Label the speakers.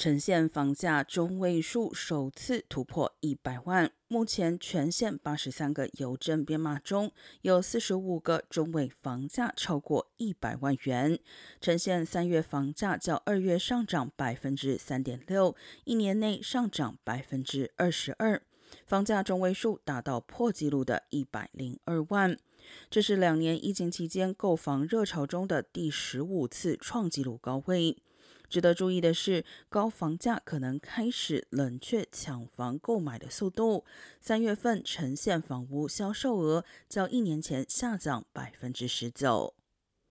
Speaker 1: 呈现房价中位数首次突破一百万。目前全县八十三个邮政编码中有四十五个中位房价超过一百万元。呈现三月房价较二月上涨百分之三点六，一年内上涨百分之二十二，房价中位数达到破纪录的一百零二万。这是两年疫情期间购房热潮中的第十五次创纪录高位。值得注意的是，高房价可能开始冷却抢房购买的速度。三月份呈现房屋销售额较一年前下降百分之十九。